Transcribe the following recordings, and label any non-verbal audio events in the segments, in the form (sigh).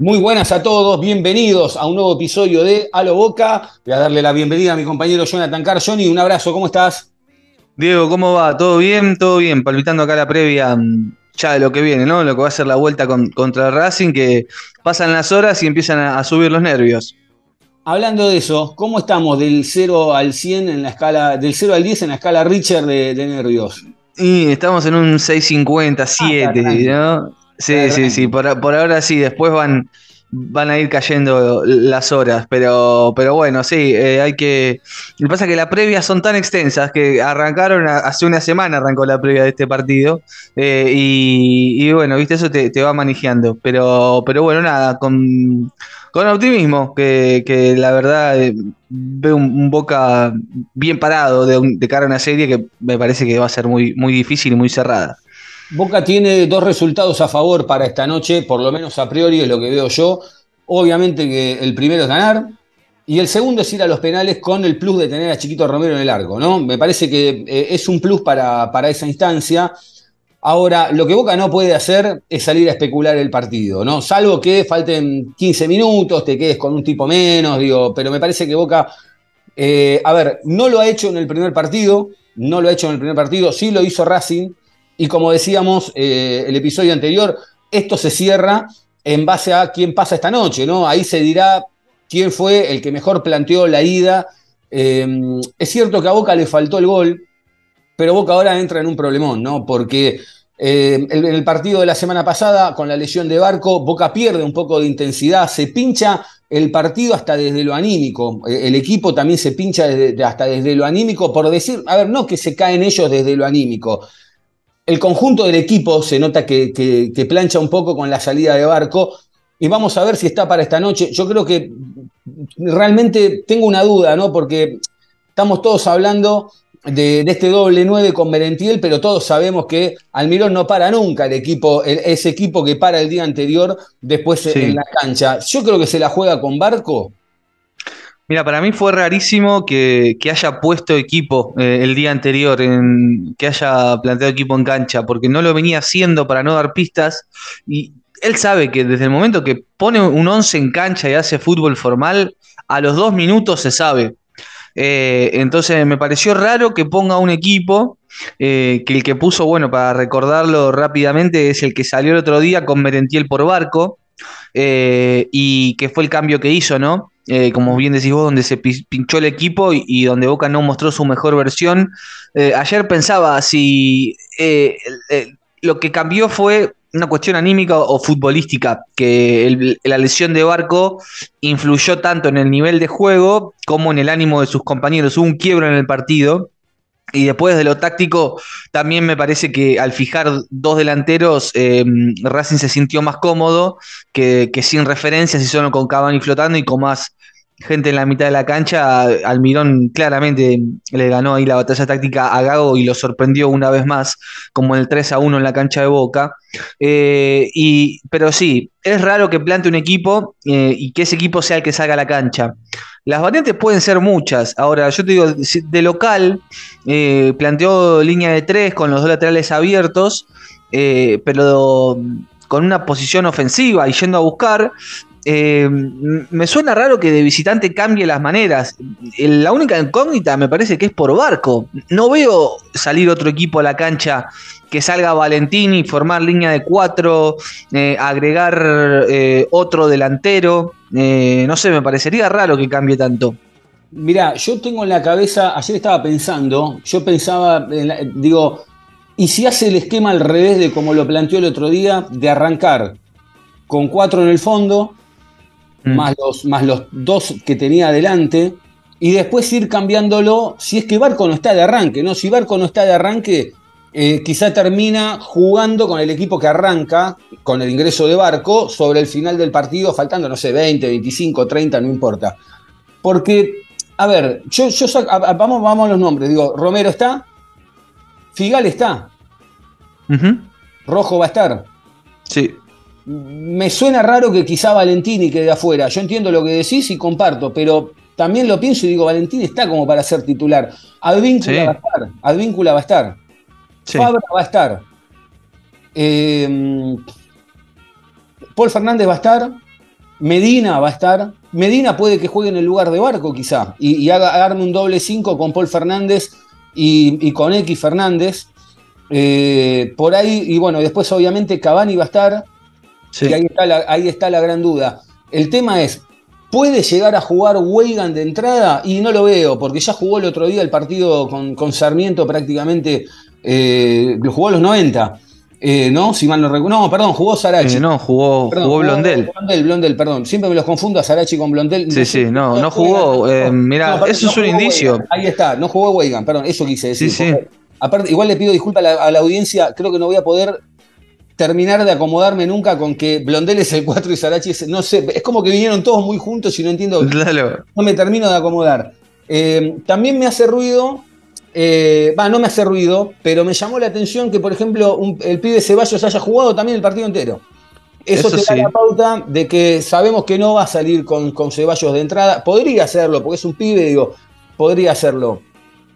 Muy buenas a todos, bienvenidos a un nuevo episodio de A lo Boca. Voy a darle la bienvenida a mi compañero Jonathan Carr. Johnny, un abrazo, ¿cómo estás? Diego, ¿cómo va? ¿Todo bien? Todo bien, palpitando acá la previa mm, ya de lo que viene, ¿no? Lo que va a ser la vuelta contra Racing, que pasan las horas y empiezan a, subir los nervios. Hablando de eso, ¿cómo estamos del 0 al 100 en la escala, del 0 al 10 en la escala Richard de, nervios? Y estamos en un 650, 7, ah, ¿no? Sí, sí, sí, por, ahora sí, después van, van a ir cayendo las horas, pero, pero bueno, sí, eh, hay que... Lo que pasa es que las previas son tan extensas que arrancaron, hace una semana arrancó la previa de este partido, eh, y, bueno, viste, eso te, va manejando, pero, pero bueno, nada, con, con optimismo, que, la verdad eh, veo un, Boca bien parado de, de cara a una serie que me parece que va a ser muy, muy difícil y muy cerrada. Boca tiene dos resultados a favor para esta noche, por lo menos a priori es lo que veo yo. Obviamente que el primero es ganar y el segundo es ir a los penales con el plus de tener a Chiquito Romero en el arco, ¿no? Me parece que eh, es un plus para, para esa instancia. Ahora, lo que Boca no puede hacer es salir a especular el partido, ¿no? Salvo que falten 15 minutos, te quedes con un tipo menos, digo, pero me parece que Boca, eh, a ver, no lo ha hecho en el primer partido, no lo ha hecho en el primer partido, sí lo hizo Racing, y como decíamos eh, el episodio anterior, esto se cierra en base a quién pasa esta noche, ¿no? Ahí se dirá quién fue el que mejor planteó la ida. Em, es cierto que a Boca le faltó el gol, pero Boca ahora entra en un problemón, ¿no? Porque em, en el partido de la semana pasada, con la lesión de Barco, Boca pierde un poco de intensidad, se pincha el partido hasta desde lo anímico. E, el equipo también se pincha hasta desde lo anímico, por decir, a ver, no que se caen ellos desde lo anímico, el conjunto del equipo se nota que, plancha un poco con la salida de Barco y vamos a ver si está para esta noche. Yo creo que realmente tengo una duda, ¿no? Porque estamos todos hablando de, este doble 9 con Merentiel, pero todos sabemos que Almirón no para nunca el equipo, ese equipo que para el día anterior después en la cancha. Yo creo que se la juega con Barco Mira, para mí fue rarísimo que, haya puesto equipo eh, el día anterior, en, que haya planteado equipo en cancha, porque no lo venía haciendo para no dar pistas. Y él sabe que desde el momento que pone un 11 en cancha y hace fútbol formal, a los dos minutos se sabe. Eh, entonces me pareció raro que ponga un equipo, eh, que el que puso, bueno, para recordarlo rápidamente, es el que salió el otro día con Merentiel por barco. Y que fue el cambio que hizo, ¿no? Eh, como bien decís vos, donde se pinchó el equipo y, donde Boca no mostró su mejor versión. Eh, ayer pensaba si eh, lo que cambió fue una cuestión anímica o futbolística, que la lesión de Barco influyó tanto en el nivel de juego como en el ánimo de sus compañeros. Hubo un quiebro en el partido y después de lo táctico, también me parece que al fijar dos delanteros, eh, Racing se sintió más cómodo que, sin referencias y solo con Cavani flotando y con más gente en la mitad de la cancha. Almirón claramente le ganó ahí la batalla táctica a Gago y lo sorprendió una vez más, como el 3 a 1 en la cancha de Boca. Eh, y, pero sí, es raro que plante un equipo eh, y que ese equipo sea el que salga a la cancha. Las variantes pueden ser muchas. Ahora, yo te digo, de local, eh, planteó línea de tres con los dos laterales abiertos, pero con una posición ofensiva y yendo a buscar. Eh, me suena raro que de visitante cambie las maneras. La única incógnita me parece que es por barco. No veo salir otro equipo a la cancha que salga Valentini, formar línea de cuatro, agregar otro delantero. Eh, no sé, me parecería raro que cambie tanto. Mirá, yo tengo en la cabeza, ayer estaba pensando, yo pensaba, digo, ¿y si hace el esquema al revés de como lo planteó el otro día, de arrancar con cuatro en el fondo, mm. más, los, más los dos que tenía adelante, y después ir cambiándolo si es que Barco no está de arranque, ¿no? Si Barco no está de arranque, eh, quizá termina jugando con el equipo que arranca con el ingreso de Barco sobre el final del partido, faltando, no sé, 20, 25, 30, no importa. Porque, a ver, yo, yo vamos, vamos a los nombres. Digo, Romero está, Figal está, Rojo va a estar. Sí. Me suena raro que quizá Valentini quede afuera. Yo entiendo lo que decís y comparto, pero también lo pienso y digo, Valentini está como para ser titular. Advíncula va a estar. Advíncula va a estar. Fabra va a estar. Em, Paul Fernández va a estar. Medina va a estar. Medina puede que juegue en el lugar de Barco, quizá. Y, haga, arme un doble 5 con Paul Fernández y, con X Fernández. Eh, por ahí, y bueno, después obviamente Cavani va a estar. Y ahí está, la, ahí está la gran duda. El tema es, ¿Puede llegar a jugar Weigan de entrada? Y no lo veo, porque ya jugó el otro día el partido con, Sarmiento prácticamente, eh, jugó a los 90. Eh, ¿No? Si mal no recuerdo. No, perdón, jugó Sarachi. no, jugó, jugó Blondel. Blondel, Blondel, perdón. Siempre me los confundo a Sarachi con Blondel. Sí, sí, no, no jugó. mira, eso es un indicio. Ahí está, no jugó Weigan, perdón, eso quise decir. Sí, sí. Aparte, igual le pido disculpas a la, audiencia, creo que no voy a poder terminar de acomodarme nunca con que Blondel es el 4 y Sarachi es. No sé, es como que vinieron todos muy juntos y no entiendo. No me termino de acomodar. Eh, también me hace ruido. Eh, va, no me hace ruido, pero me llamó la atención que, por ejemplo, el pibe Ceballos haya jugado también el partido entero. Eso, te da la pauta de que sabemos que no va a salir con, con Ceballos de entrada. Podría hacerlo, porque es un pibe, digo, podría hacerlo.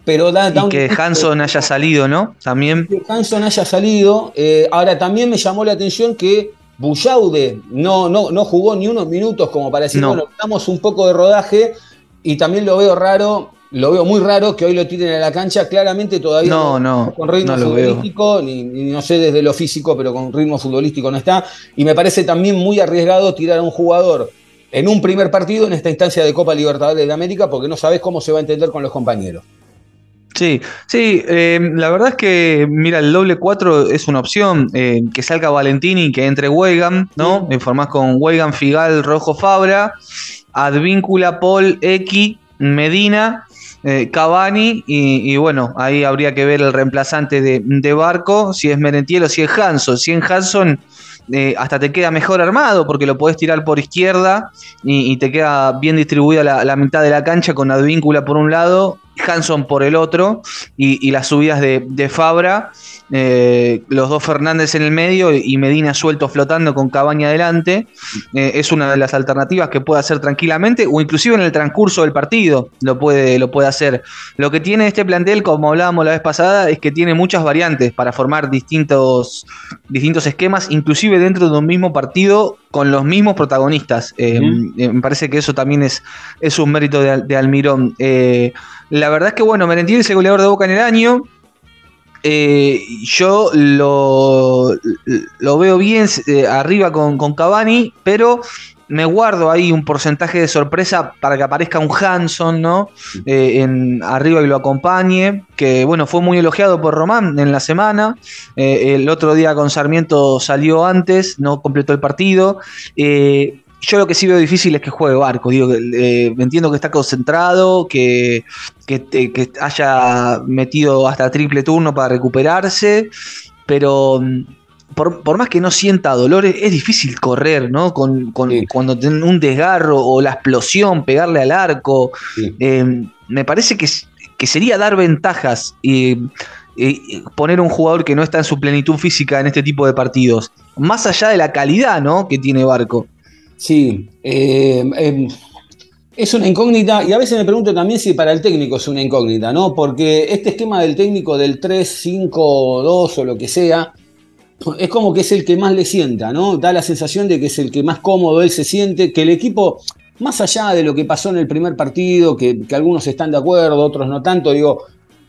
Pero y que Hanson haya salido, ¿no? También. Que Hanson haya salido. Eh, ahora, también me llamó la atención que Bullaude no, no, no jugó ni unos minutos como para decir, bueno, damos un poco de rodaje y también lo veo raro, lo veo muy raro que hoy lo tiren a la cancha, claramente todavía no, no, con ritmo futbolístico, ni, no sé desde lo físico, pero con ritmo futbolístico no está, y me parece también muy arriesgado tirar a un jugador en un primer partido en esta instancia de Copa Libertadores de América porque no sabes cómo se va a entender con los compañeros. Sí, sí, eh, la verdad es que, mira, el doble 4 es una opción, eh, que salga Valentini, que entre Weigand, ¿no? Informás con Weigand, Figal, Rojo, Fabra, Advíncula, Paul, X, Medina, eh, Cavani, y, bueno, ahí habría que ver el reemplazante de, Barco, si es Merentiel o si es Hanson. Si es Hanson, hasta te queda mejor armado porque lo podés tirar por izquierda y, te queda bien distribuida la, mitad de la cancha con Advíncula por un lado Hanson por el otro y, las subidas de, Fabra, eh, los dos Fernández en el medio y Medina suelto flotando con Cabaña adelante, eh, es una de las alternativas que puede hacer tranquilamente o inclusive en el transcurso del partido lo puede, lo puede hacer. Lo que tiene este plantel, como hablábamos la vez pasada, es que tiene muchas variantes para formar distintos, distintos esquemas, inclusive dentro de un mismo partido con los mismos protagonistas. Eh, me parece que eso también es, es un mérito de, de Almirón. La verdad es que, bueno, Merentiel es el goleador de Boca en el año. Eh, yo lo, lo, veo bien eh, arriba con, con, Cavani, pero me guardo ahí un porcentaje de sorpresa para que aparezca un Hanson, ¿no? Eh, en, arriba y lo acompañe, que bueno, fue muy elogiado por Román en la semana. el otro día con Sarmiento salió antes, no completó el partido. Yo lo que sí veo difícil es que juegue Barco. Digo, eh, entiendo que está concentrado, que, que, haya metido hasta triple turno para recuperarse, pero mm, por, más que no sienta dolores, es difícil correr, ¿no? Con, Cuando tiene un desgarro o la explosión, pegarle al arco. Eh, me parece que, que, sería dar ventajas y, poner un jugador que no está en su plenitud física en este tipo de partidos. Más allá de la calidad, ¿no? Que tiene Barco. Sí, eh, em, es una incógnita y a veces me pregunto también si para el técnico es una incógnita, ¿no? Porque este esquema del técnico del 3, 5, 2 o lo que sea, es como que es el que más le sienta, ¿no? Da la sensación de que es el que más cómodo él se siente, que el equipo, más allá de lo que pasó en el primer partido, que, algunos están de acuerdo, otros no tanto, digo,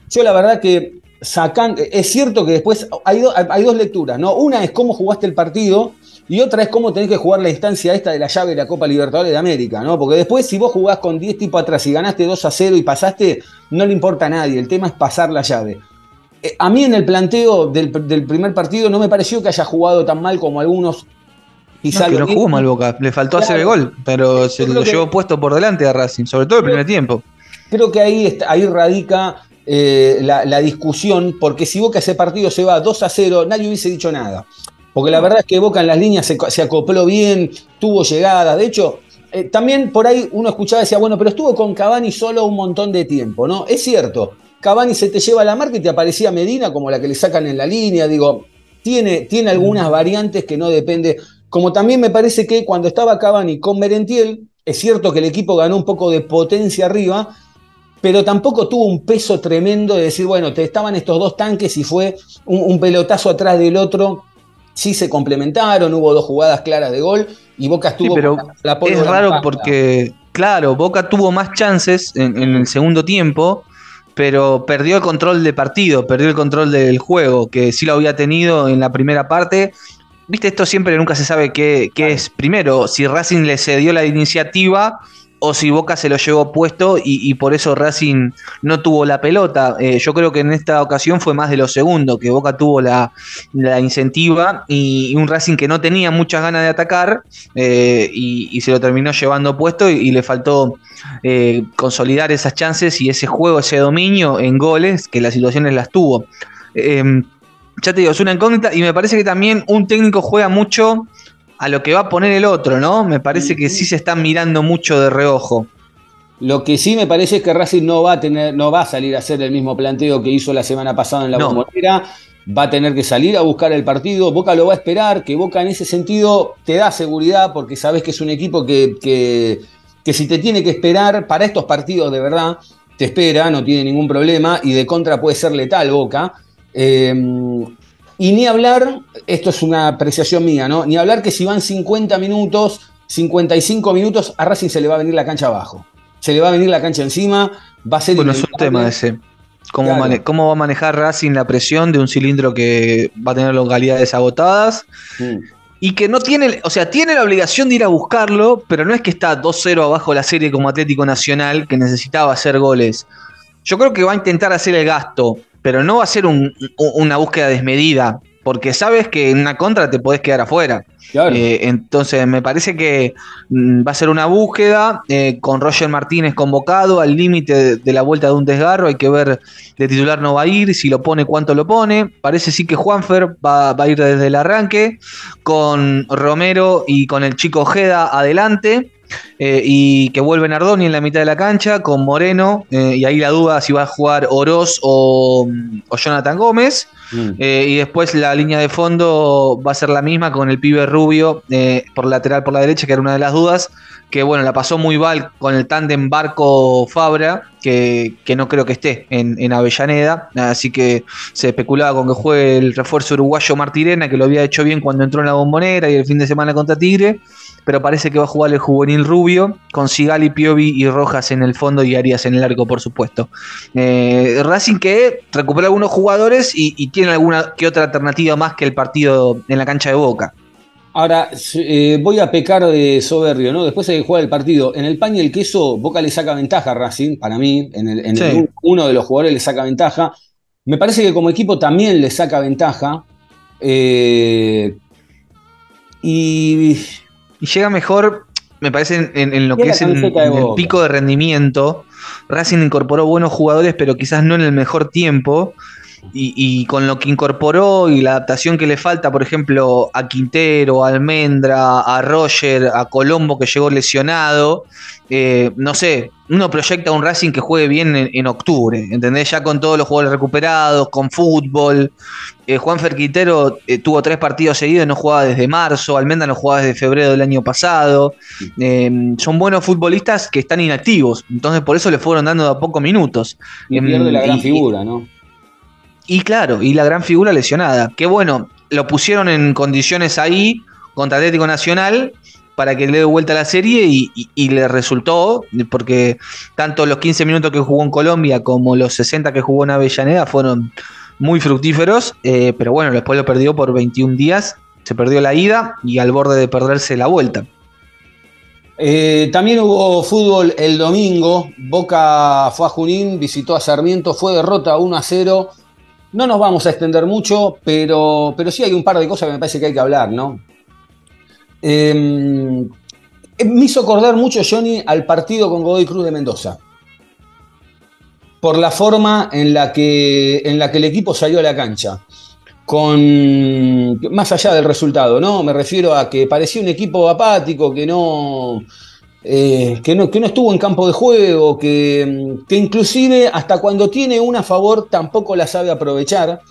yo la verdad que sacan, es cierto que después hay, hay dos lecturas, ¿no? Una es cómo jugaste el partido y otra es cómo tenés que jugar la instancia esta de la llave de la Copa Libertadores de América, ¿no? Porque después, si vos jugás con 10 tipos atrás y ganaste 2 a 0 y pasaste, no le importa a nadie. El tema es pasar la llave. Eh, a mí en el planteo del, primer partido no me pareció que haya jugado tan mal como algunos. Quizá no, que no jugó mal Boca, le faltó hacer el gol, pero se lo llevó puesto por delante a Racing, sobre todo el primer tiempo. Creo que ahí, ahí radica eh, la, discusión, porque si Boca ese partido se va 2 a 0, nadie hubiese dicho nada. Porque la verdad es que Boca en las líneas se, acopló bien, tuvo llegada. De hecho, eh, también por ahí uno escuchaba y decía, bueno, pero estuvo con Cavani solo un montón de tiempo, ¿no? Es cierto, Cavani se te lleva la marca y te aparecía Medina como la que le sacan en la línea, digo, tiene, tiene algunas variantes que no depende. Como también me parece que cuando estaba Cavani con Merentiel, es cierto que el equipo ganó un poco de potencia arriba, pero tampoco tuvo un peso tremendo de decir, bueno, te estaban estos dos tanques y fue un, pelotazo atrás del otro. Sí se complementaron, hubo dos jugadas claras de gol y Boca estuvo pero la, Es raro porque, claro, Boca tuvo más chances en, el segundo tiempo, pero perdió el control del partido, perdió el control del juego, que sí lo había tenido en la primera parte. Viste, esto siempre nunca se sabe qué, qué es primero, si Racing le cedió la iniciativa o si Boca se lo llevó puesto y, por eso Racing no tuvo la pelota. Eh, yo creo que en esta ocasión fue más de lo segundo, que Boca tuvo la, incentiva y, un Racing que no tenía muchas ganas de atacar eh, y, se lo terminó llevando puesto y, le faltó eh, consolidar esas chances y ese juego, ese dominio en goles, que las situaciones las tuvo. Em, ya te digo, es una incógnita y me parece que también un técnico juega mucho a lo que va a poner el otro, ¿no? Me parece que sí se están mirando mucho de reojo. Lo que sí me parece es que Racing no va a tener, no va a salir a hacer el mismo planteo que hizo la semana pasada en la no. Va a tener que salir a buscar el partido. Boca lo va a esperar, que Boca en ese sentido te da seguridad porque sabes que es un equipo que, que, si te tiene que esperar para estos partidos de verdad, te espera, no tiene ningún problema y de contra puede ser letal Boca. Eh, y ni hablar, esto es una apreciación mía, ¿no? Ni hablar que si van 50 minutos, 55 minutos, a Racing se le va a venir la cancha abajo. Se le va a venir la cancha encima, va a ser... Bueno, es un tema ese. ¿Cómo, va a manejar Racing la presión de un cilindro que va a tener localidades agotadas? Mm. Y que no tiene, o sea, tiene la obligación de ir a buscarlo, pero no es que está 2-0 abajo la serie como Atlético Nacional, que necesitaba hacer goles. Yo creo que va a intentar hacer el gasto pero no va a ser una búsqueda desmedida, porque sabes que en una contra te podés quedar afuera. Eh, entonces me parece que mm, va a ser una búsqueda eh, con Roger Martínez convocado al límite de, la vuelta de un desgarro. Hay que ver, de titular no va a ir, si lo pone, cuánto lo pone. Parece sí que Juanfer va, va a ir desde el arranque, con Romero y con el chico Ojeda adelante. Eh, y que vuelve Nardoni en la mitad de la cancha con Moreno, eh, y ahí la duda si va a jugar Oroz o, Jonathan Gómez. Mm. Eh, y después la línea de fondo va a ser la misma con el pibe rubio por lateral por la derecha, que era una de las dudas. Que bueno, la pasó muy mal con el tándem Barco Fabra, que, no creo que esté en, en, Avellaneda. Así que se especulaba con que juegue el refuerzo uruguayo Martirena, que lo había hecho bien cuando entró en la bombonera y el fin de semana contra Tigre pero parece que va a jugar el juvenil rubio, con Sigali, Piovi y Rojas en el fondo y Arias en el arco, por supuesto. Eh, Racing que recupera algunos jugadores y, tiene alguna que otra alternativa más que el partido en la cancha de Boca. Ahora, eh, voy a pecar de soberbio, ¿no? Después de jugar el partido, en el pan y el queso, Boca le saca ventaja a Racing, para mí, en, el, uno de los jugadores le saca ventaja. Me parece que como equipo también le saca ventaja. Eh, y y llega mejor, me parece, en, lo que es el, el pico de rendimiento. Racing incorporó buenos jugadores, pero quizás no en el mejor tiempo. Y, con lo que incorporó y la adaptación que le falta, por ejemplo, a Quintero, a Almendra, a Roger, a Colombo que llegó lesionado, eh, no sé, uno proyecta un Racing que juegue bien en, octubre, ¿entendés? Ya con todos los jugadores recuperados, con fútbol. Eh, Juan Ferquitero eh, tuvo tres partidos seguidos, no jugaba desde marzo, Almendra no jugaba desde febrero del año pasado. son buenos futbolistas que están inactivos, entonces por eso le fueron dando de a poco minutos. Y pierde la gran figura, ¿no? Y claro, y la gran figura lesionada. Que bueno, lo pusieron en condiciones ahí contra Atlético Nacional para que le dé vuelta a la serie y, le resultó, porque tanto los 15 minutos que jugó en Colombia como los 60 que jugó en Avellaneda fueron muy fructíferos, eh, pero bueno, después lo perdió por 21 días, se perdió la ida y al borde de perderse la vuelta. Eh, también hubo fútbol el domingo, Boca fue a Junín, visitó a Sarmiento, fue derrota 1 a 0 no nos vamos a extender mucho, pero, pero sí hay un par de cosas que me parece que hay que hablar, ¿no? Em, me hizo acordar mucho, Johnny, al partido con Godoy Cruz de Mendoza. por la forma en la, que, en la que el equipo salió a la cancha. Con, más allá del resultado, ¿no? Me refiero a que parecía un equipo apático, que no, eh, que, no, que no estuvo en campo de juego, que, que, inclusive hasta cuando tiene una a favor tampoco la sabe aprovechar.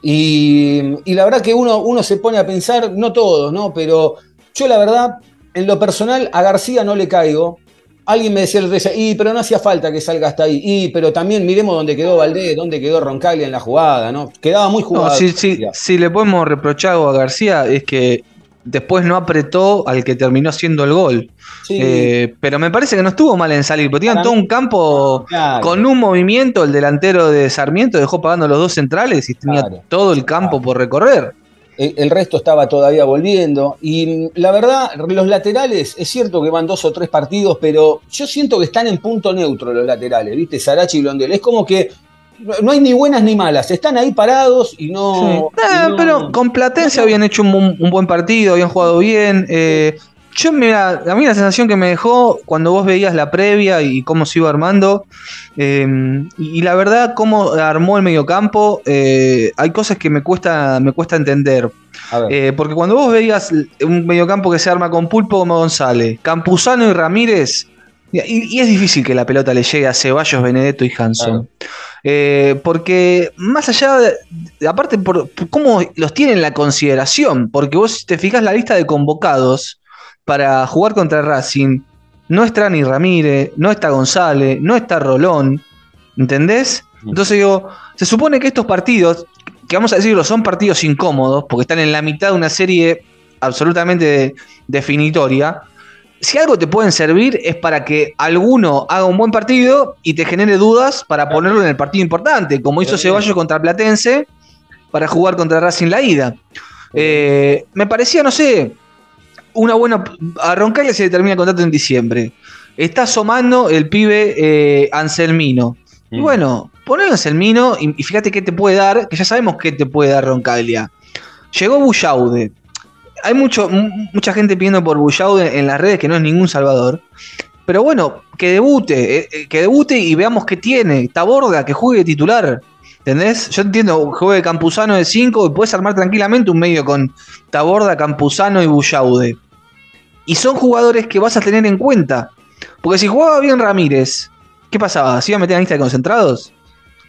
Y, y, la verdad que uno, uno se pone a pensar, no todos, ¿no? Pero yo la verdad, en lo personal, a García no le caigo. Alguien me decía el otro y pero no hacía falta que salga hasta ahí. Y pero también miremos dónde quedó Valdés, dónde quedó Roncaglia en la jugada, ¿no? Quedaba muy jugado. No, si, le podemos reprochar algo a García es que después no apretó al que terminó siendo el gol. Eh, pero me parece que no estuvo mal en salir, porque tenían todo un campo con un movimiento, el delantero de Sarmiento dejó pagando los dos centrales y tenía todo el campo por recorrer el resto estaba todavía volviendo. Y la verdad, los laterales, es cierto que van dos o tres partidos, pero yo siento que están en punto neutro los laterales, ¿viste? Sarachi y Blondel. Es como que no hay ni buenas ni malas, están ahí parados y no. Ah, pero con Platense habían hecho un, buen partido, habían jugado bien. Eh, yo, mira, a mí la sensación que me dejó cuando vos veías la previa y cómo se iba armando, eh, y, la verdad, cómo armó el mediocampo, eh, hay cosas que me cuesta, me cuesta entender. Eh, porque cuando vos veías un mediocampo que se arma con Pulpo como González, Campuzano y Ramírez, y, es difícil que la pelota le llegue a Ceballos, Benedetto y Hanson. Porque más allá, de, aparte por, cómo los tienen en la consideración, porque vos te fijas la lista de convocados, para jugar contra Racing, no está ni Ramírez, no está González, no está Rolón, ¿entendés? Entonces digo, se supone que estos partidos, que vamos a decirlo, son partidos incómodos, porque están en la mitad de una serie absolutamente definitoria. Si algo te pueden servir es para que alguno haga un buen partido y te genere dudas para ponerlo en el partido importante, como hizo Ceballos contra Platense para jugar contra Racing la ida. Eh, me parecía, no sé, una buena. A Roncaglia se le termina el contrato en diciembre. Está asomando el pibe eh, Anselmino. Y mm. bueno, ponelo Anselmino y, fíjate qué te puede dar, que ya sabemos qué te puede dar Roncaglia. Llegó Bullaude. Hay mucho, mucha gente pidiendo por Bullaude en las redes que no es ningún salvador. Pero bueno, que debute, eh, eh, que debute y veamos qué tiene. Taborda, que juegue titular. ¿Entendés? Yo entiendo, juegue Campuzano de 5 y puedes armar tranquilamente un medio con Taborda, Campuzano y Bullaude. Y son jugadores que vas a tener en cuenta. Porque si jugaba bien Ramírez, ¿qué pasaba? ¿Se iba a meter en la lista de concentrados?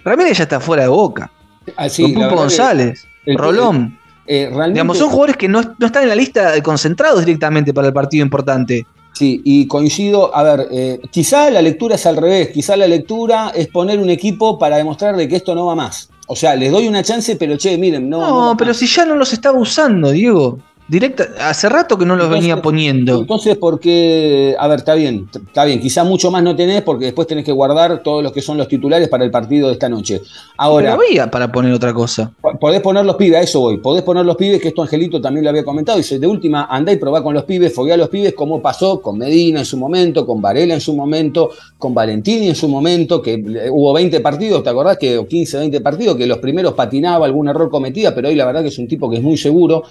Ramírez ya está fuera de boca. Ah, González, Rolón. Eh, Digamos, son jugadores que no, están en la lista de concentrados directamente para el partido importante. Sí, y coincido, a ver, eh, quizá la lectura es al revés, quizá la lectura es poner un equipo para demostrarle que esto no va más. O sea, les doy una chance, pero che, miren, no. No, pero si ya no los estaba usando, Diego. Directa, hace rato que no los venía poniendo. Entonces, ¿por qué? A ver, está bien, está bien. Quizá mucho más no tenés porque después tenés que guardar todos los que son los titulares para el partido de esta noche. Ahora. Pero había para poner otra cosa. Podés poner los pibes, a eso voy. Podés poner los pibes, que esto Angelito también lo había comentado. Dice, de última, andá y probá con los pibes, foguea a los pibes, como pasó con Medina en su momento, con Varela en su momento, con Valentini en su momento, que hubo 20 partidos, ¿te acordás? Que, o 15, 20 partidos, que los primeros patinaba, algún error cometía, pero hoy la verdad que es un tipo que es muy seguro.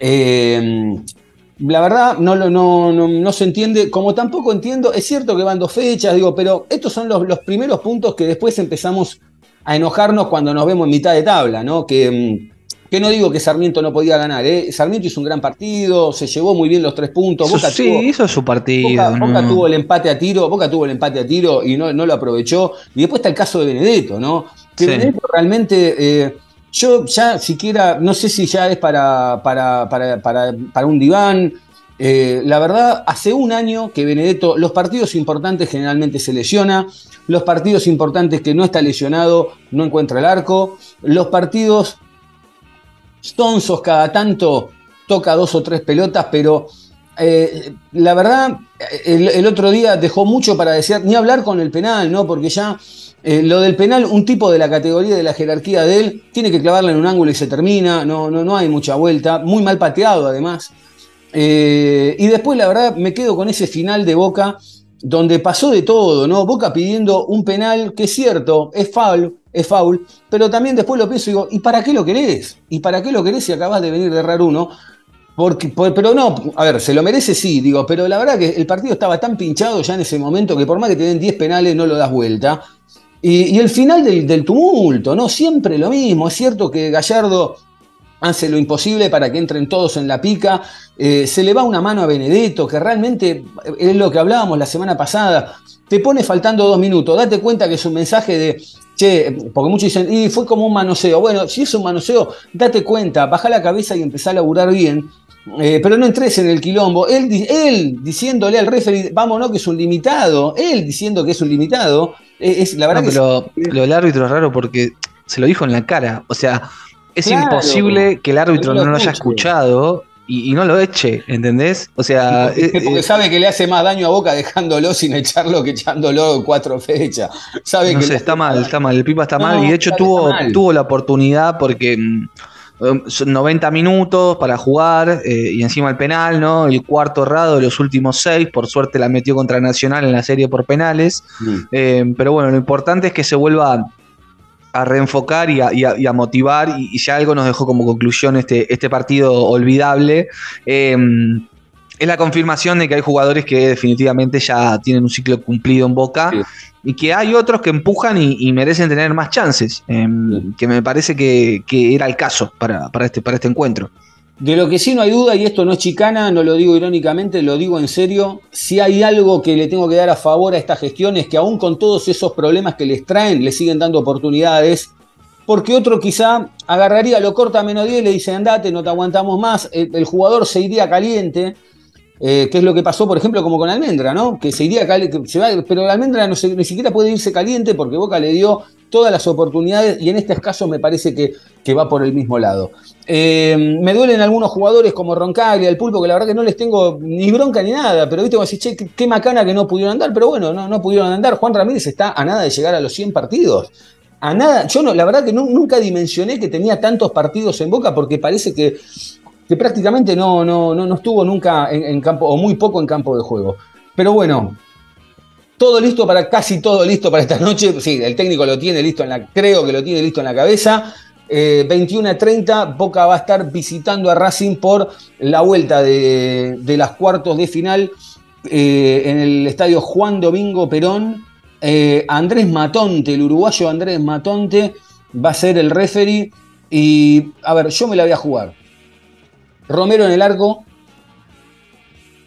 Eh, la verdad no, no, no, se entiende, como tampoco entiendo, es cierto que van dos fechas, digo, pero estos son los, primeros puntos que después empezamos a enojarnos cuando nos vemos en mitad de tabla, ¿no? Que, mm, que no digo que Sarmiento no podía ganar, ¿eh? Sarmiento hizo un gran partido, se llevó muy bien los tres puntos. Boca sí, hizo su partido. Boca, tuvo el empate a tiro, Boca tuvo el empate a tiro y no, no lo aprovechó. Y después está el caso de Benedetto, ¿no? Que Benedetto realmente... Eh, yo ya siquiera, no sé si ya es para, para, para, para un diván. Eh, la verdad, hace un año que Benedetto, los partidos importantes generalmente se lesiona, los partidos importantes que no está lesionado no encuentra el arco, los partidos stonzos cada tanto toca dos o tres pelotas, pero eh, la verdad, el, otro día dejó mucho para desear, ni hablar con el penal, ¿no? Porque ya eh, lo del penal, un tipo de la categoría de la jerarquía de él, tiene que clavarla en un ángulo y se termina, no, no, no hay mucha vuelta, muy mal pateado además. Eh, y después, la verdad, me quedo con ese final de Boca, donde pasó de todo, ¿no? Boca pidiendo un penal que es cierto, es foul, es foul, pero también después lo pienso y digo, ¿y para qué lo querés? ¿Y para qué lo querés si acabas de venir de errar uno? Porque, pero no, a ver, se lo merece sí, digo, pero la verdad que el partido estaba tan pinchado ya en ese momento que por más que te den 10 penales no lo das vuelta. Y, el final del, tumulto, ¿no? Siempre lo mismo. Es cierto que Gallardo hace lo imposible para que entren todos en la pica. Eh, se le va una mano a Benedetto, que realmente es lo que hablábamos la semana pasada. Te pone faltando dos minutos. Date cuenta que es un mensaje de, che, porque muchos dicen, y fue como un manoseo. Bueno, si es un manoseo, date cuenta, baja la cabeza y empezá a laburar bien. Eh, pero no entres en el quilombo. Él, él diciéndole al referee, vámonos que es un limitado. Él diciendo que es un limitado. Eh, es, la verdad pero lo del árbitro es raro porque se lo dijo en la cara. O sea, es imposible que el árbitro no lo, haya escuchado y, no lo eche, ¿entendés? O sea. Porque, eh, sabe que le hace más daño a Boca dejándolo sin echarlo que echándolo cuatro fechas. Sabe no sé, está mal, está mal. El Pipa está mal y de hecho tuvo, tuvo la oportunidad porque. Mm, 90 minutos para jugar eh, y encima el penal, ¿no? El cuarto errado de los últimos seis, por suerte la metió contra Nacional en la serie por penales. Mm. Eh, pero bueno, lo importante es que se vuelva a reenfocar y a, motivar y, ya algo nos dejó como conclusión este, este partido olvidable. Eh, es la confirmación de que hay jugadores que definitivamente ya tienen un ciclo cumplido en Boca y que hay otros que empujan y, merecen tener más chances, em, que me parece que, era el caso para, este, para este encuentro. De lo que sí no hay duda, y esto no es chicana, no lo digo irónicamente, lo digo en serio, si hay algo que le tengo que dar a favor a esta gestión es que aún con todos esos problemas que les traen, le siguen dando oportunidades, porque otro quizá agarraría, lo corta a menos 10 y le dice andate, no te aguantamos más, el jugador se iría caliente, eh, ¿Qué es lo que pasó, por ejemplo, como con Almendra, ¿no? Que se iría se va, pero Almendra ni siquiera puede irse caliente porque Boca le dio todas las oportunidades y en este caso me parece que, que va por el mismo lado. Eh, me duelen algunos jugadores como Roncaglia, el Pulpo, que la verdad que no les tengo ni bronca ni nada, pero viste, como decir, che, qué, macana que no pudieron andar, pero bueno, no, no pudieron andar. Juan Ramírez está a nada de llegar a los 100 partidos. A nada, yo no, la verdad que nunca dimensioné que tenía tantos partidos en Boca porque parece que que prácticamente no, no, no, estuvo nunca en, campo, o muy poco en campo de juego. Pero bueno, todo listo para, casi todo listo para esta noche. Sí, el técnico lo tiene listo en la, creo que lo tiene listo en la cabeza. 21 eh, a 30, Boca va a estar visitando a Racing por la vuelta de, las cuartos de final eh, en el estadio Juan Domingo Perón. Eh, Andrés Matonte, el uruguayo Andrés Matonte, va a ser el referee. Y a ver, yo me la voy a jugar. Romero en el arco.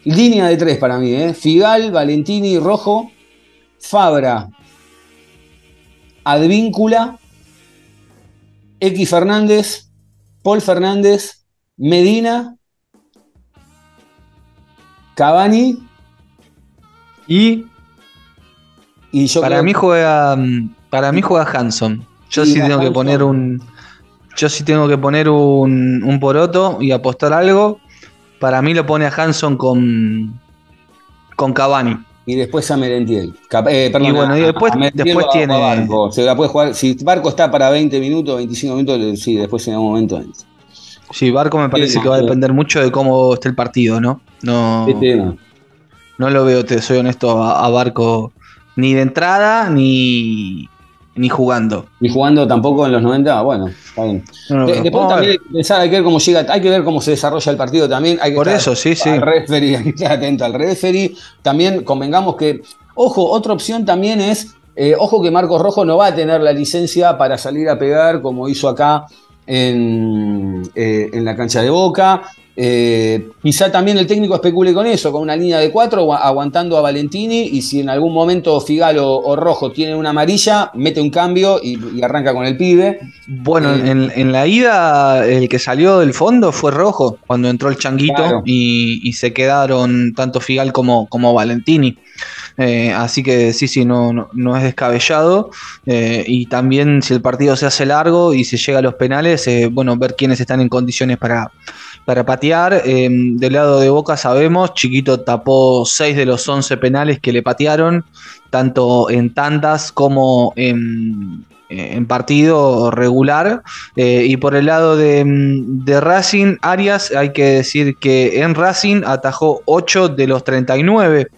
Línea de tres para mí, ¿eh? Figal, Valentini, Rojo, Fabra, Advíncula, X Fernández, Paul Fernández, Medina, Cavani y, y yo para mí juega para mí juega Hanson. Yo sí tengo que poner un yo sí tengo que poner un, poroto y apostar algo. Para mí lo pone a Hanson con, con Cavani. Y después a Merentiel. Eh, y bueno, y después, después tiene. Barco. Se la puede jugar. Si Barco está para 20 minutos, 25 minutos, sí, después en algún momento. Sí, Barco me parece que va a depender mucho de cómo esté el partido, ¿no? No, no lo veo, te soy honesto, a Barco ni de entrada ni, ni jugando. Ni jugando tampoco en los 90, bueno, está bien. después también hay que pensar, hay que ver cómo llega, hay que ver cómo se desarrolla el partido también. Hay que Por eso, sí, sí. Al referee, (laughs) hay que estar atento al referee. También convengamos que, ojo, otra opción también es, eh, ojo que Marcos Rojo no va a tener la licencia para salir a pegar como hizo acá en, eh, en la cancha de Boca. Eh, quizá también el técnico especule con eso, con una línea de cuatro, aguantando a Valentini, y si en algún momento Figalo o Rojo tiene una amarilla, mete un cambio y, arranca con el pibe. Bueno, eh, en, la ida el que salió del fondo fue Rojo, cuando entró el Changuito y, se quedaron tanto Figal como, como Valentini. Eh, así que sí, sí, no, no, es descabellado. y también si el partido se hace largo y se llega a los penales, bueno, ver quiénes están en condiciones para, para patear. Em, del lado de Boca sabemos, Chiquito tapó 6 de los 11 penales que le patearon, tanto en tandas como en, partido regular. Eh, y por el lado de, de, Racing, Arias, hay que decir que en Racing atajó 8 de los 39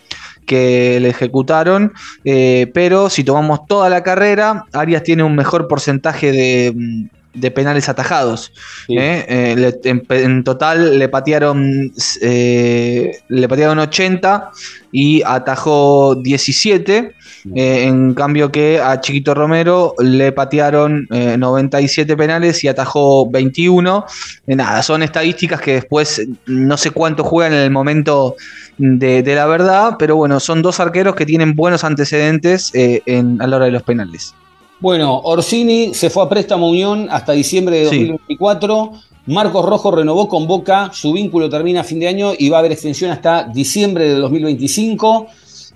que le ejecutaron, eh, pero si tomamos toda la carrera, Arias tiene un mejor porcentaje de de penales atajados. ¿eh? en, total le patearon, le patearon 80 y atajó 17. Eh, en cambio que a Chiquito Romero le patearon 97 eh, penales y atajó 21. Eh, nada, son estadísticas que después no sé cuánto juegan en el momento de, la verdad, pero bueno, son dos arqueros que tienen buenos antecedentes en, a la hora de los penales. Bueno, Orsini se fue a préstamo Unión hasta diciembre de 2024. Marcos Rojo renovó con Boca, su vínculo termina a fin de año y va a haber extensión hasta diciembre de 2025.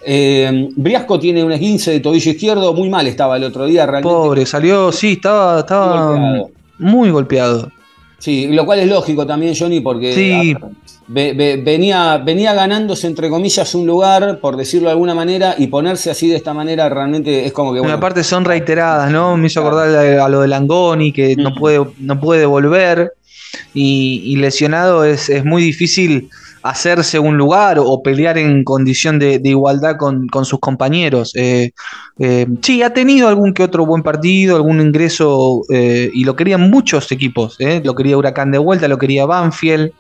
Eh, Briasco tiene un esguince de tobillo izquierdo, muy mal estaba el otro día realmente. Pobre, salió, sí, estaba, estaba muy golpeado. Sí, lo cual es lógico también, Johnny, porque venía, venía ganándose, entre comillas, un lugar, por decirlo de alguna manera, y ponerse así de esta manera realmente es como que. Bueno, parte son reiteradas, ¿no? Me hizo acordar a lo de Langoni, que no, puede, no puede volver, y, lesionado es, es muy difícil hacerse un lugar o pelear en condición de, igualdad con, sus compañeros. Eh, eh, sí, ha tenido algún que otro buen partido, algún ingreso, eh, y lo querían muchos equipos. Lo quería Huracán de vuelta, lo quería Banfield.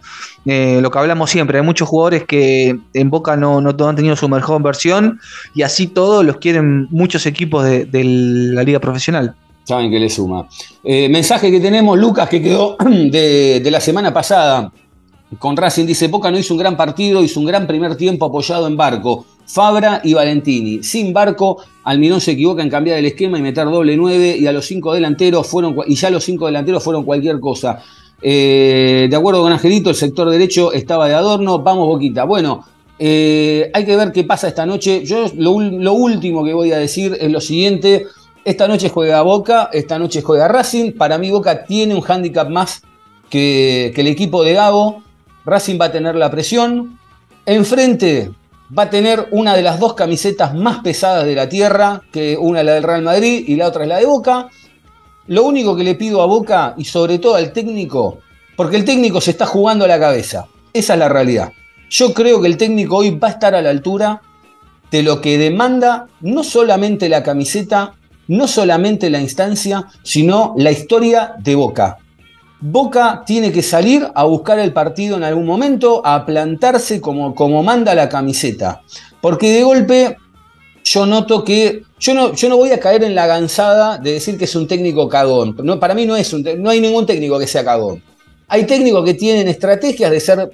lo que hablamos siempre, hay muchos jugadores que en Boca no, no, han tenido su mejor versión y así todos los quieren muchos equipos de, la liga profesional saben que le suma. mensaje que tenemos, Lucas, que quedó (clears throat) de, la semana pasada con Racing dice, Boca no hizo un gran partido, hizo un gran primer tiempo apoyado en Barco, Fabra y Valentini. Sin Barco, Almirón se equivoca en cambiar el esquema y meter doble nueve y a los cinco delanteros fueron, y ya los cinco delanteros fueron cualquier cosa. Eh, de acuerdo con Angelito, el sector derecho estaba de adorno, vamos Boquita. Bueno, eh, hay que ver qué pasa esta noche. Yo lo, último que voy a decir es lo siguiente. Esta noche juega Boca, esta noche juega Racing. Para mí Boca tiene un hándicap más que el equipo de Gabo. Racing va a tener la presión. Enfrente va a tener una de las dos camisetas más pesadas de la tierra, que una es la del Real Madrid y la otra es la de Boca. Lo único que le pido a Boca y sobre todo al técnico, porque el técnico se está jugando a la cabeza, esa es la realidad. Yo creo que el técnico hoy va a estar a la altura de lo que demanda no solamente la camiseta, no solamente la instancia, sino la historia de Boca. Boca tiene que salir a buscar el partido en algún momento, a plantarse como, como manda la camiseta. Porque de golpe yo noto que yo no, yo no voy a caer en la gansada de decir que es un técnico cagón. No, para mí no, es un, no hay ningún técnico que sea cagón. Hay técnicos que tienen estrategias de ser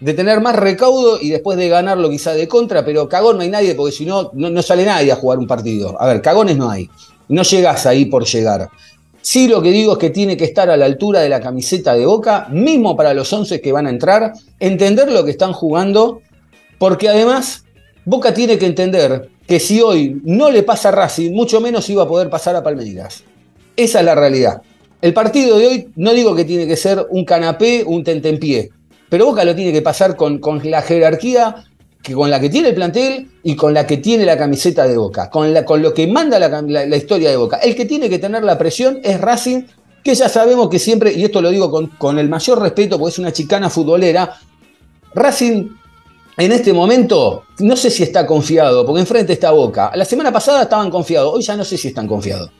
de tener más recaudo y después de ganarlo quizá de contra, pero cagón no hay nadie porque si no, no sale nadie a jugar un partido. A ver, cagones no hay. No llegas ahí por llegar. Sí lo que digo es que tiene que estar a la altura de la camiseta de Boca, mismo para los 11 que van a entrar, entender lo que están jugando, porque además Boca tiene que entender que si hoy no le pasa a Racing, mucho menos iba a poder pasar a Palmeiras. Esa es la realidad. El partido de hoy no digo que tiene que ser un canapé, un tentempié, pero Boca lo tiene que pasar con, con la jerarquía que con la que tiene el plantel y con la que tiene la camiseta de Boca, con, la, con lo que manda la, historia de Boca. El que tiene que tener la presión es Racing, que ya sabemos que siempre, y esto lo digo con, con el mayor respeto porque es una chicana futbolera, Racing en este momento no sé si está confiado, porque enfrente está Boca. La semana pasada estaban confiados, hoy ya no sé si están confiados.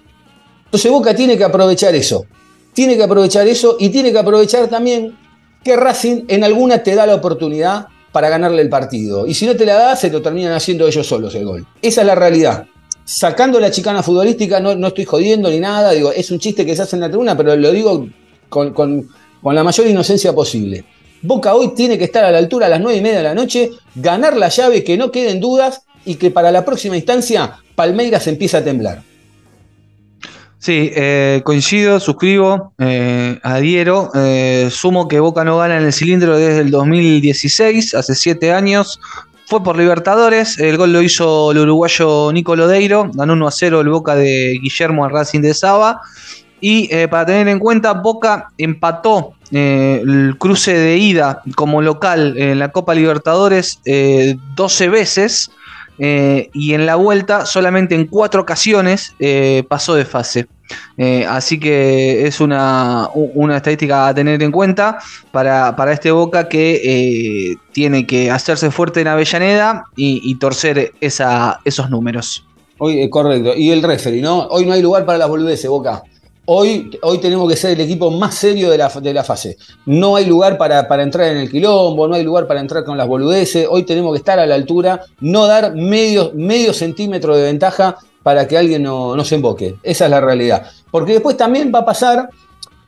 Entonces Boca tiene que aprovechar eso. Tiene que aprovechar eso y tiene que aprovechar también que Racing en alguna te da la oportunidad para ganarle el partido. Y si no te la da, se lo terminan haciendo ellos solos el gol. Esa es la realidad. Sacando la chicana futbolística, no, no estoy jodiendo ni nada, digo, es un chiste que se hace en la tribuna, pero lo digo con, la mayor inocencia posible. Boca hoy tiene que estar a la altura a las 9 y media de la noche, ganar la llave, que no queden dudas y que para la próxima instancia Palmeiras empiece a temblar. Sí, eh, coincido, suscribo, eh, adhiero. Eh, sumo que Boca no gana en el cilindro desde el 2016, hace siete años. Fue por Libertadores, el gol lo hizo el uruguayo Nico Lodeiro, ganó 1 a 0 el Boca de Guillermo al de Saba. Y para tener en cuenta, Boca empató el cruce de ida como local en la Copa Libertadores 12 veces. y en la vuelta solamente en cuatro ocasiones pasó de fase. Eh, así que es una, estadística a tener en cuenta para, este Boca que eh, tiene que hacerse fuerte en Avellaneda y, torcer esos números. Hoy, eh, correcto. Y el referee, ¿no? Hoy no hay lugar para las boludeces, Boca. Hoy, hoy tenemos que ser el equipo más serio de la, de la fase. No hay lugar para, para, entrar en el quilombo, no hay lugar para entrar con las boludeces. Hoy tenemos que estar a la altura, no dar medio, medio centímetro de ventaja para que alguien no, no se emboque. Esa es la realidad. Porque después también va a pasar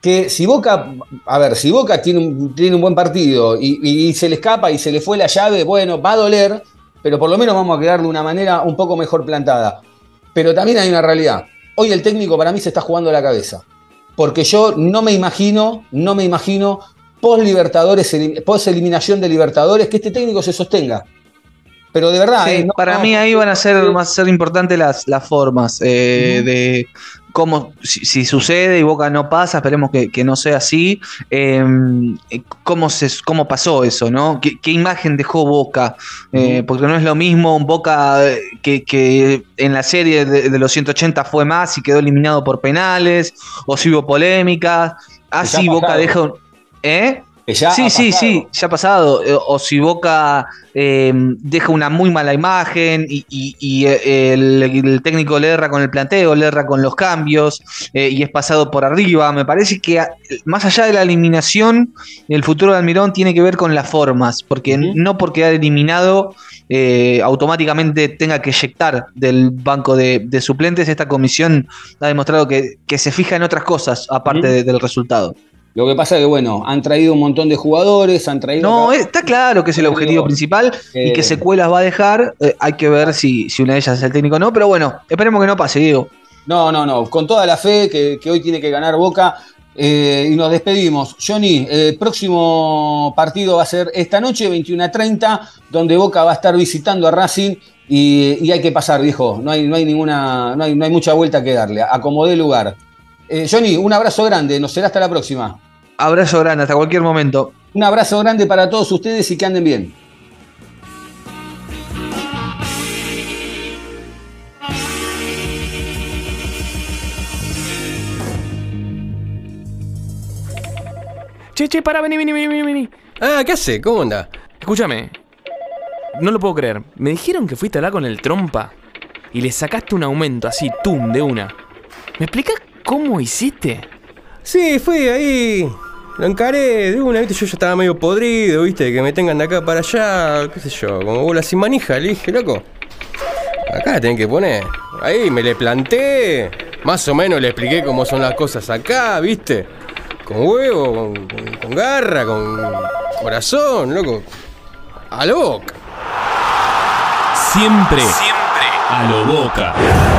que si Boca, a ver, si Boca tiene un, tiene un buen partido y, se le escapa y se le fue la llave, bueno, va a doler, pero por lo menos vamos a quedar de una manera un poco mejor plantada. Pero también hay una realidad hoy el técnico para mí se está jugando la cabeza. Porque yo no me imagino, no me imagino post Libertadores, post eliminación de Libertadores, que este técnico se sostenga. Pero de verdad. Eh, para mí ahí van a ser más ser importantes las, las formas eh, de cómo, si, sucede y Boca no pasa, esperemos que, no sea así, em, cómo, se, cómo pasó eso, ¿no? ¿Qué, imagen dejó Boca? Eh, porque no es lo mismo un Boca que, en la serie de, los 180 fue más y quedó eliminado por penales, o si hubo polémicas. Así Boca deja un... Sí, sí, sí, ya ha pasado. Eh, o si Boca eh, deja una muy mala imagen y, eh, el, técnico le erra con el planteo, le erra con los cambios y es pasado por arriba. Me parece que más allá de la eliminación, el futuro de Almirón tiene que ver con las formas, porque no por quedar eliminado automáticamente tenga que eyectar del banco de, suplentes. Esta comisión ha demostrado que, se fija en otras cosas aparte del resultado. Lo que pasa es que, bueno, han traído un montón de jugadores, han traído. No, está claro que es el objetivo principal y que secuelas va a dejar. Eh, hay que ver si, si una de ellas es el técnico o no, pero bueno, esperemos que no pase, Diego. No, no, no. Con toda la fe que, hoy tiene que ganar Boca. Eh, y nos despedimos. Johnny, el próximo partido va a ser esta noche, 21 a 30, donde Boca va a estar visitando a Racing y, hay que pasar, viejo. No hay, no hay ninguna, no hay, no hay mucha vuelta que darle. Acomodé lugar. Eh, Johnny, un abrazo grande. Nos será hasta la próxima. Abrazo grande, hasta cualquier momento. Un abrazo grande para todos ustedes y que anden bien. Che, che, para, vení, vení, vení, vení. Ah, ¿qué hace? ¿Cómo anda? Escúchame. No lo puedo creer. Me dijeron que fuiste a hablar con el trompa y le sacaste un aumento así, tum, de una. ¿Me explicas cómo hiciste? Sí, fui ahí. Lo encaré de una, viste, yo ya estaba medio podrido, viste, que me tengan de acá para allá, qué sé yo, como bola sin manija, le dije, loco. Acá la tienen que poner. Ahí me le planté, más o menos le expliqué cómo son las cosas acá, viste. Con huevo, con, garra, con corazón, loco. A lo boca. Siempre, siempre a lo boca.